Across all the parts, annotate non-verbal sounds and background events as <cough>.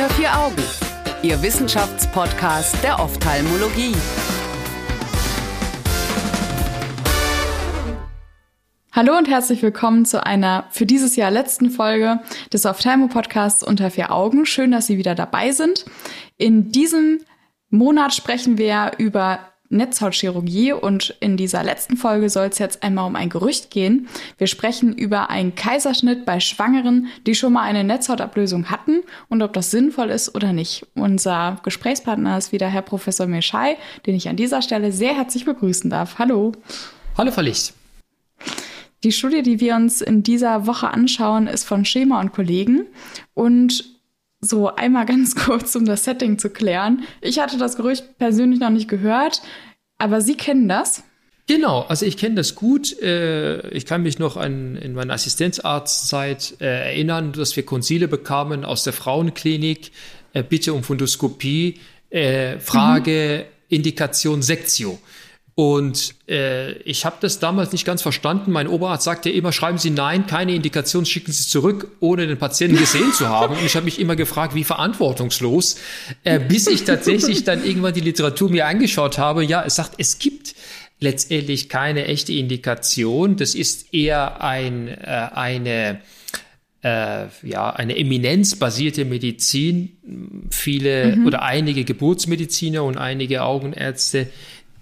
Unter vier Augen, Ihr Wissenschaftspodcast der Ophthalmologie. Hallo und herzlich willkommen zu einer für dieses Jahr letzten Folge des Ophthalmo-Podcasts Unter vier Augen. Schön, dass Sie wieder dabei sind. In diesem Monat sprechen wir über Netzhautchirurgie und in dieser letzten Folge soll es jetzt einmal um ein Gerücht gehen. Wir sprechen über einen Kaiserschnitt bei Schwangeren, die schon mal eine Netzhautablösung hatten und ob das sinnvoll ist oder nicht. Unser Gesprächspartner ist wieder Herr Professor Meschai, den ich an dieser Stelle sehr herzlich begrüßen darf. Hallo. Hallo, Frau Licht. Die Studie, die wir uns in dieser Woche anschauen, ist von Schema und Kollegen und so einmal <laughs> ganz kurz, um das Setting zu klären. Ich hatte das Gerücht persönlich noch nicht gehört, aber Sie kennen das? Genau, also ich kenne das gut. Äh, ich kann mich noch an in meiner Assistenzarztzeit äh, erinnern, dass wir Konsile bekamen aus der Frauenklinik. Äh, bitte um Fundoskopie. Frage, mhm. Indikation Sektio. Und äh, ich habe das damals nicht ganz verstanden. Mein Oberarzt sagte immer, schreiben Sie nein, keine Indikation, schicken Sie zurück, ohne den Patienten gesehen zu haben. Und ich habe mich immer gefragt, wie verantwortungslos, äh, bis ich tatsächlich dann irgendwann die Literatur mir angeschaut habe. Ja, es sagt, es gibt letztendlich keine echte Indikation. Das ist eher ein, äh, eine äh, ja, eine eminenzbasierte Medizin. Viele mhm. oder einige Geburtsmediziner und einige Augenärzte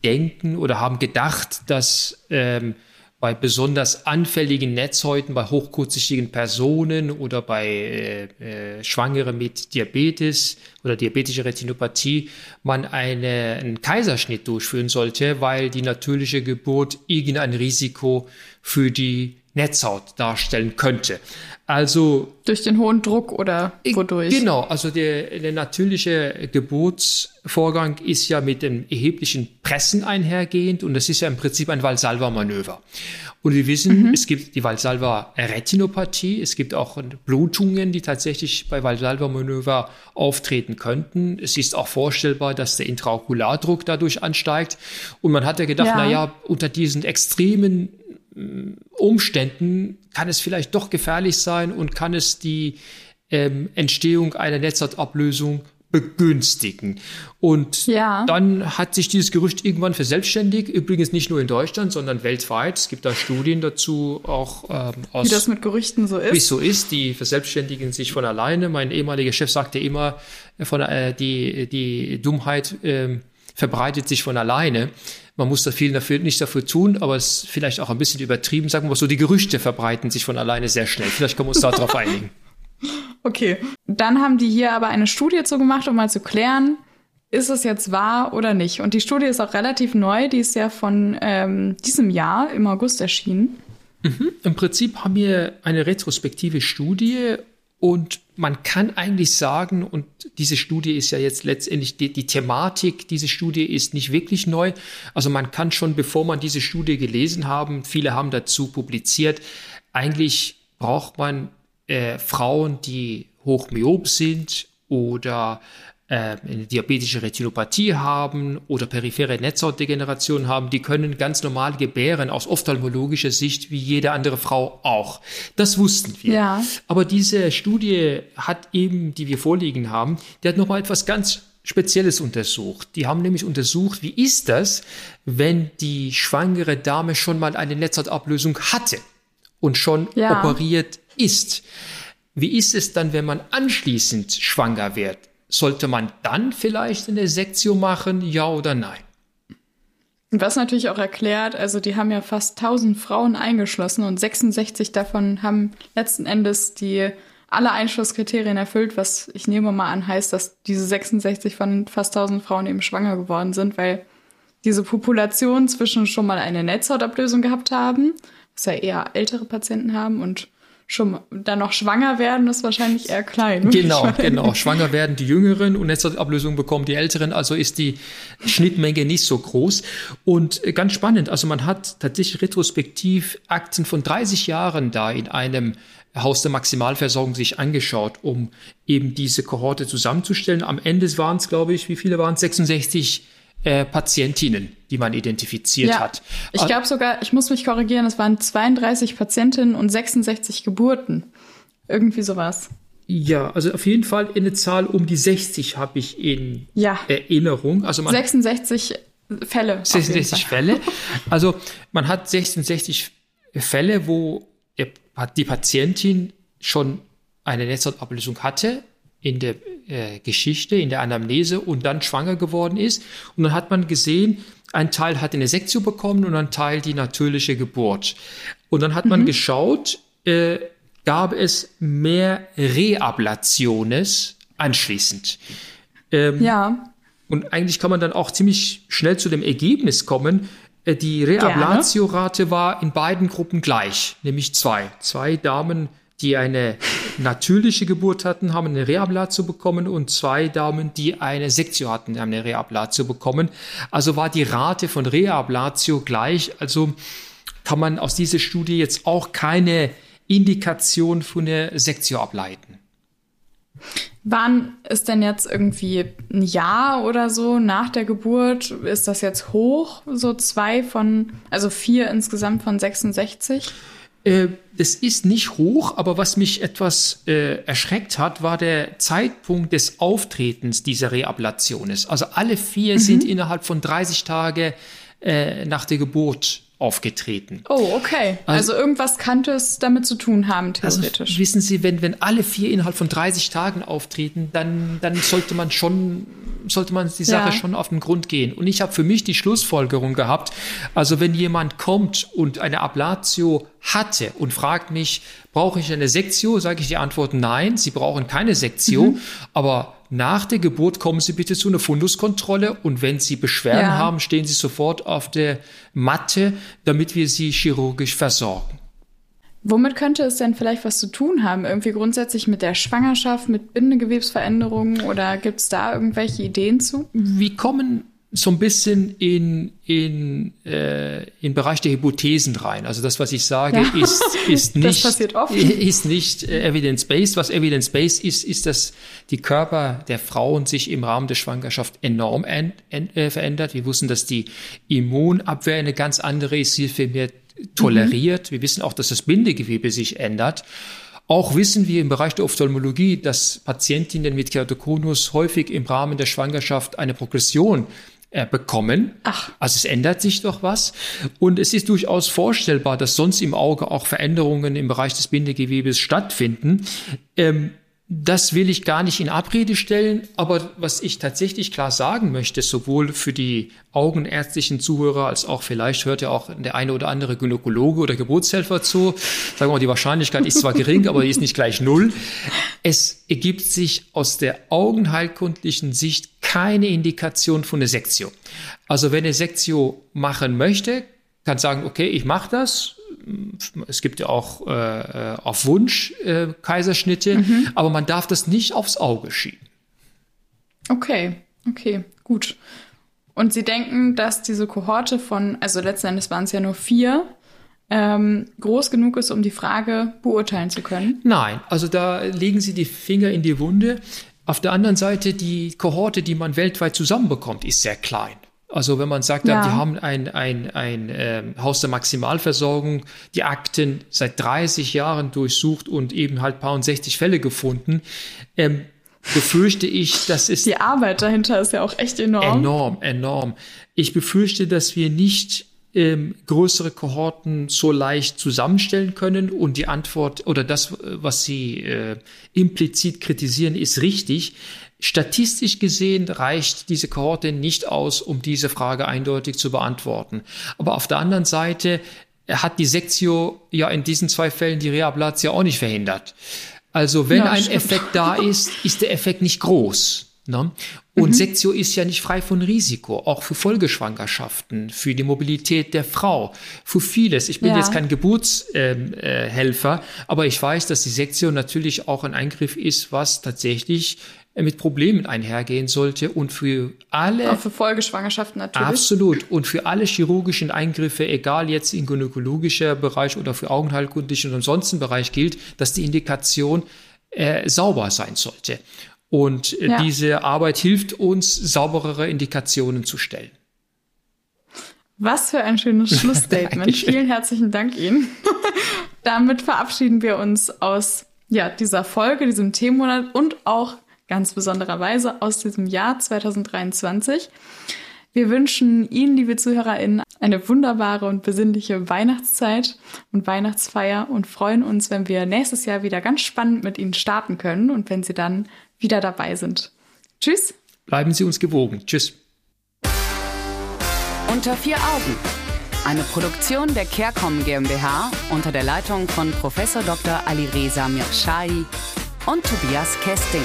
denken oder haben gedacht, dass ähm, bei besonders anfälligen Netzhäuten, bei hochkurzsichtigen Personen oder bei äh, äh, Schwangeren mit Diabetes oder diabetische Retinopathie man eine, einen Kaiserschnitt durchführen sollte, weil die natürliche Geburt irgendein Risiko für die Netzhaut darstellen könnte. Also durch den hohen Druck oder wodurch? Genau, also der, der natürliche Geburtsvorgang ist ja mit dem erheblichen Pressen einhergehend und das ist ja im Prinzip ein Valsalva-Manöver. Und wir wissen, mhm. es gibt die Valsalva-Retinopathie, es gibt auch Blutungen, die tatsächlich bei Valsalva-Manöver auftreten könnten. Es ist auch vorstellbar, dass der Intraokulardruck dadurch ansteigt. Und man hat ja gedacht, ja. na ja, unter diesen extremen Umständen kann es vielleicht doch gefährlich sein und kann es die ähm, Entstehung einer Netzhautablösung begünstigen. Und ja. dann hat sich dieses Gerücht irgendwann verselbstständigt. Übrigens nicht nur in Deutschland, sondern weltweit. Es gibt da Studien dazu auch ähm, aus. Wie das mit Gerüchten so ist. Wie es so ist. Die verselbstständigen sich von alleine. Mein ehemaliger Chef sagte immer, äh, von, äh, die, die Dummheit äh, verbreitet sich von alleine. Man muss da viel dafür, nicht dafür tun, aber es ist vielleicht auch ein bisschen übertrieben. Sagen wir mal so, die Gerüchte verbreiten sich von alleine sehr schnell. Vielleicht können wir uns darauf <laughs> einigen. Okay. Dann haben die hier aber eine Studie zu gemacht, um mal zu klären, ist es jetzt wahr oder nicht. Und die Studie ist auch relativ neu. Die ist ja von ähm, diesem Jahr im August erschienen. Mhm. Im Prinzip haben wir eine retrospektive Studie und man kann eigentlich sagen, und diese Studie ist ja jetzt letztendlich die, die, Thematik, diese Studie ist nicht wirklich neu. Also man kann schon, bevor man diese Studie gelesen haben, viele haben dazu publiziert, eigentlich braucht man äh, Frauen, die hochmyop sind oder eine diabetische Retinopathie haben oder periphere Netzhautdegeneration haben, die können ganz normal gebären aus ophthalmologischer Sicht wie jede andere Frau auch. Das wussten wir. Ja. Aber diese Studie hat eben, die wir vorliegen haben, die hat nochmal etwas ganz Spezielles untersucht. Die haben nämlich untersucht, wie ist das, wenn die schwangere Dame schon mal eine Netzhautablösung hatte und schon ja. operiert ist. Wie ist es dann, wenn man anschließend schwanger wird? Sollte man dann vielleicht eine Sektion machen, ja oder nein? Was natürlich auch erklärt, also die haben ja fast 1000 Frauen eingeschlossen und 66 davon haben letzten Endes die alle Einschlusskriterien erfüllt, was ich nehme mal an heißt, dass diese 66 von fast 1000 Frauen eben schwanger geworden sind, weil diese Population zwischen schon mal eine Netzhautablösung gehabt haben, was ja eher ältere Patienten haben und schon dann noch schwanger werden, ist wahrscheinlich eher klein. Genau, genau. Schwanger werden die Jüngeren und Netzhautablösung bekommen die Älteren. Also ist die Schnittmenge nicht so groß. Und ganz spannend. Also man hat tatsächlich retrospektiv Akten von 30 Jahren da in einem Haus der Maximalversorgung sich angeschaut, um eben diese Kohorte zusammenzustellen. Am Ende waren es, glaube ich, wie viele waren es? 66 äh, Patientinnen, die man identifiziert ja, hat. Ich glaube sogar, ich muss mich korrigieren, es waren 32 Patientinnen und 66 Geburten. Irgendwie sowas. Ja, also auf jeden Fall eine Zahl um die 60 habe ich in ja. Erinnerung. Also man 66 Fälle. 66 Fälle. <laughs> Also man hat 66 Fälle, wo die Patientin schon eine Netzhautablösung hatte in der äh, Geschichte, in der Anamnese und dann schwanger geworden ist. Und dann hat man gesehen, ein Teil hat eine Sektio bekommen und ein Teil die natürliche Geburt. Und dann hat man mhm. geschaut, äh, gab es mehr Reablationes anschließend. Ähm, ja. Und eigentlich kann man dann auch ziemlich schnell zu dem Ergebnis kommen, äh, die Reablatio-Rate war in beiden Gruppen gleich, nämlich zwei. Zwei Damen, die eine natürliche Geburt hatten, haben eine Reablatio bekommen und zwei Damen, die eine Sektio hatten, haben eine Reablatio bekommen. Also war die Rate von Reablatio gleich. Also kann man aus dieser Studie jetzt auch keine Indikation für eine Sektio ableiten. Wann ist denn jetzt irgendwie ein Jahr oder so nach der Geburt? Ist das jetzt hoch? So zwei von, also vier insgesamt von 66? Äh, das ist nicht hoch, aber was mich etwas äh, erschreckt hat, war der Zeitpunkt des Auftretens dieser Reablation. Also alle vier mhm. sind innerhalb von 30 Tagen äh, nach der Geburt aufgetreten. Oh, okay. Also, also, irgendwas könnte es damit zu tun haben, also theoretisch. Also wissen Sie, wenn, wenn alle vier innerhalb von 30 Tagen auftreten, dann, dann sollte man schon, sollte man die Sache ja. schon auf den Grund gehen. Und ich habe für mich die Schlussfolgerung gehabt, also wenn jemand kommt und eine Ablatio hatte und fragt mich, brauche ich eine Sektio, sage ich die Antwort nein, Sie brauchen keine Sektio, mhm. aber nach der Geburt kommen Sie bitte zu einer Funduskontrolle und wenn Sie Beschwerden ja. haben, stehen Sie sofort auf der Matte, damit wir Sie chirurgisch versorgen. Womit könnte es denn vielleicht was zu tun haben? Irgendwie grundsätzlich mit der Schwangerschaft, mit Bindegewebsveränderungen oder gibt es da irgendwelche Ideen zu? Wir kommen so ein bisschen in, in, äh, in Bereich der Hypothesen rein. Also das, was ich sage, ja. ist, ist <laughs> nicht, ist nicht äh, evidence-based. Was evidence-based ist, ist, dass die Körper der Frauen sich im Rahmen der Schwangerschaft enorm en, en, äh, verändert. Wir wussten, dass die Immunabwehr eine ganz andere ist, sie viel mehr toleriert. Mhm. Wir wissen auch, dass das Bindegewebe sich ändert. Auch wissen wir im Bereich der Ophthalmologie, dass Patientinnen mit Keratokonus häufig im Rahmen der Schwangerschaft eine Progression bekommen. Ach. Also es ändert sich doch was. Und es ist durchaus vorstellbar, dass sonst im Auge auch Veränderungen im Bereich des Bindegewebes stattfinden. Ähm, das will ich gar nicht in Abrede stellen, aber was ich tatsächlich klar sagen möchte, sowohl für die augenärztlichen Zuhörer als auch vielleicht hört ja auch der eine oder andere Gynäkologe oder Geburtshelfer zu. Sagen wir mal, die Wahrscheinlichkeit ist zwar gering, aber die ist nicht gleich null. Es ergibt sich aus der augenheilkundlichen Sicht keine Indikation von einer Sektio. Also wenn eine Sektio machen möchte, kann sagen, okay, ich mache das, es gibt ja auch äh, auf Wunsch äh, Kaiserschnitte, mhm. aber man darf das nicht aufs Auge schieben. Okay, okay, gut. Und Sie denken, dass diese Kohorte von, also letzten Endes waren es ja nur vier, ähm, groß genug ist, um die Frage beurteilen zu können? Nein, also da legen Sie die Finger in die Wunde. Auf der anderen Seite, die Kohorte, die man weltweit zusammenbekommt, ist sehr klein. Also wenn man sagt, ja. die haben ein, ein, ein äh, Haus der Maximalversorgung, die Akten seit 30 Jahren durchsucht und eben halt paar und 60 Fälle gefunden, ähm, befürchte ich, dass es... Die Arbeit dahinter ist ja auch echt enorm. Enorm, enorm. Ich befürchte, dass wir nicht ähm, größere Kohorten so leicht zusammenstellen können und die Antwort oder das, was Sie äh, implizit kritisieren, ist richtig. Statistisch gesehen reicht diese Kohorte nicht aus, um diese Frage eindeutig zu beantworten. Aber auf der anderen Seite hat die Sektio ja in diesen zwei Fällen die Reablatio auch nicht verhindert. Also wenn ja, ein stimmt. Effekt da ist, ist der Effekt nicht groß. Ne? Und mhm. Sektio ist ja nicht frei von Risiko, auch für Folgeschwangerschaften, für die Mobilität der Frau, für vieles. Ich bin ja. jetzt kein Geburtshelfer, äh, aber ich weiß, dass die Sektio natürlich auch ein Eingriff ist, was tatsächlich mit Problemen einhergehen sollte und für alle. Auch für Folgeschwangerschaften natürlich. Absolut. Und für alle chirurgischen Eingriffe, egal jetzt in gynäkologischer Bereich oder für augenheilkundlichen und ansonsten Bereich gilt, dass die Indikation äh, sauber sein sollte. Und äh, ja. diese Arbeit hilft uns, sauberere Indikationen zu stellen. Was für ein schönes <laughs> Schlussstatement. Vielen herzlichen Dank Ihnen. <laughs> Damit verabschieden wir uns aus ja, dieser Folge, diesem Themenmonat und auch ganz besondererweise aus diesem Jahr 2023. Wir wünschen Ihnen, liebe ZuhörerInnen, eine wunderbare und besinnliche Weihnachtszeit und Weihnachtsfeier und freuen uns, wenn wir nächstes Jahr wieder ganz spannend mit Ihnen starten können und wenn Sie dann wieder dabei sind. Tschüss. Bleiben Sie uns gewogen. Tschüss. Unter vier Augen. Eine Produktion der CareCom GmbH unter der Leitung von Prof. Dr. Alireza Mirshahi und Tobias Kesting.